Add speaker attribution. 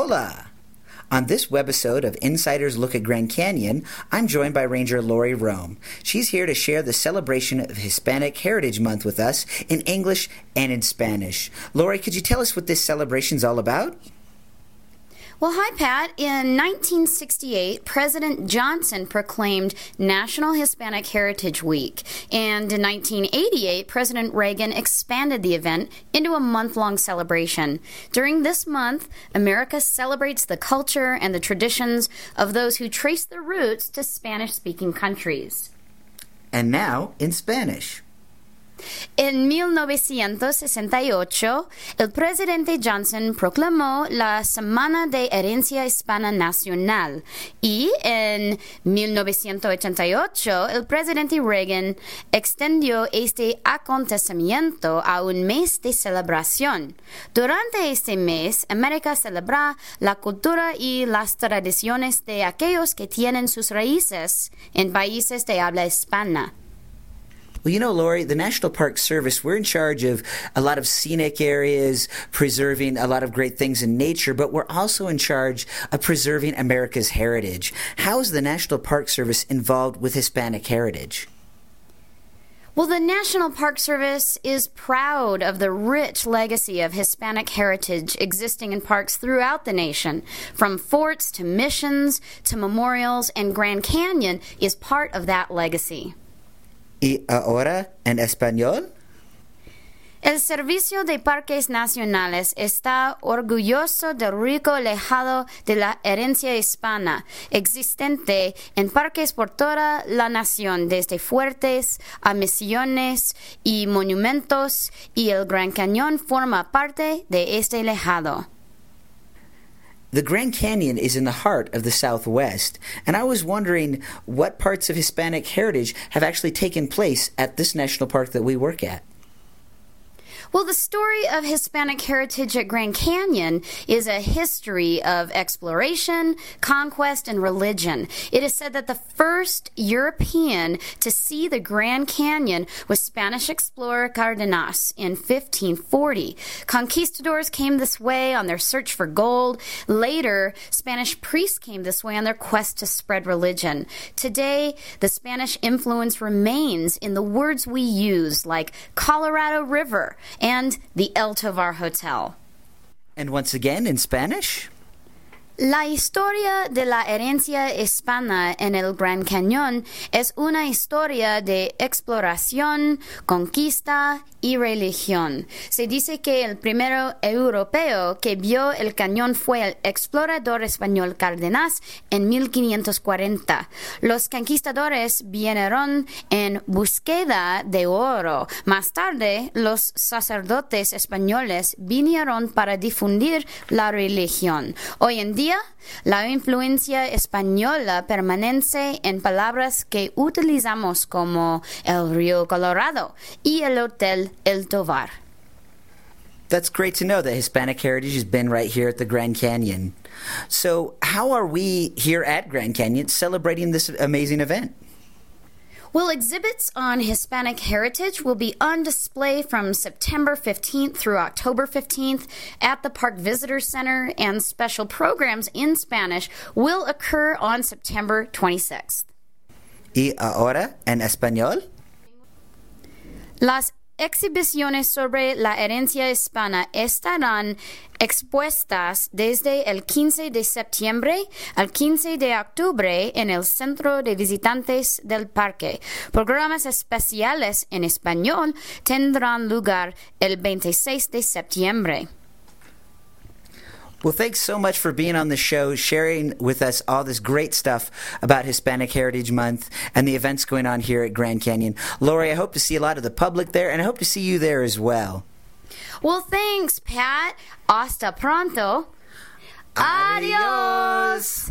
Speaker 1: Hola! On this webisode of Insiders Look at Grand Canyon, I'm joined by Ranger Lori Rome. She's here to share the celebration of Hispanic Heritage Month with us in English and in Spanish. Lori, could you tell us what this celebration's all about?
Speaker 2: Well, hi, Pat. In 1968, President Johnson proclaimed National Hispanic Heritage Week. And in 1988, President Reagan expanded the event into a month long celebration. During this month, America celebrates the culture and the traditions of those who trace their roots to Spanish speaking countries.
Speaker 1: And now in Spanish.
Speaker 2: En 1968, el presidente Johnson proclamó la Semana de Herencia Hispana Nacional y en 1988 el presidente Reagan extendió este acontecimiento a un mes de celebración. Durante este mes, América celebra la cultura y las tradiciones de aquellos que tienen sus raíces en países de habla hispana.
Speaker 1: Well, you know, Lori, the National Park Service, we're in charge of a lot of scenic areas, preserving a lot of great things in nature, but we're also in charge of preserving America's heritage. How is the National Park Service involved with Hispanic heritage?
Speaker 2: Well, the National Park Service is proud of the rich legacy of Hispanic heritage existing in parks throughout the nation. From forts to missions to memorials, and Grand Canyon is part of that legacy.
Speaker 1: Y ahora en español.
Speaker 2: El Servicio de Parques Nacionales está orgulloso del rico legado de la herencia hispana existente en parques por toda la nación, desde fuertes a misiones y monumentos, y el Gran Cañón forma parte de este legado.
Speaker 1: The Grand Canyon is in the heart of the Southwest, and I was wondering what parts of Hispanic heritage have actually taken place at this national park that we work at.
Speaker 2: Well, the story of Hispanic heritage at Grand Canyon is a history of exploration, conquest, and religion. It is said that the first European to see the Grand Canyon was Spanish explorer Cardenas in 1540. Conquistadors came this way on their search for gold. Later, Spanish priests came this way on their quest to spread religion. Today, the Spanish influence remains in the words we use, like Colorado River and the El Tovar Hotel.
Speaker 1: And once again in Spanish.
Speaker 2: La historia de la herencia hispana en el Gran Cañón es una historia de exploración, conquista y religión. Se dice que el primero europeo que vio el cañón fue el explorador español Cárdenas en 1540. Los conquistadores vinieron en búsqueda de oro. Más tarde, los sacerdotes españoles vinieron para difundir la religión. Hoy en día, la influencia española permanece en palabras que utilizamos como el río Colorado y el hotel El Tovar.
Speaker 1: That's great to know that Hispanic heritage has been right here at the Grand Canyon. So, how are we here at Grand Canyon celebrating this amazing event?
Speaker 2: Well, exhibits on Hispanic heritage will be on display from September 15th through October 15th at the Park Visitor Center, and special programs in Spanish will occur on September 26th.
Speaker 1: Y ahora en español.
Speaker 2: Las exhibiciones sobre la herencia hispana estarán expuestas desde el 15 de septiembre al 15 de octubre en el Centro de Visitantes del Parque. Programas especiales en español tendrán lugar el 26 de septiembre.
Speaker 1: Well, thanks so much for being on the show, sharing with us all this great stuff about Hispanic Heritage Month and the events going on here at Grand Canyon. Lori, I hope to see a lot of the public there, and I hope to see you there as well.
Speaker 2: Well, thanks, Pat. Hasta pronto.
Speaker 1: Adios.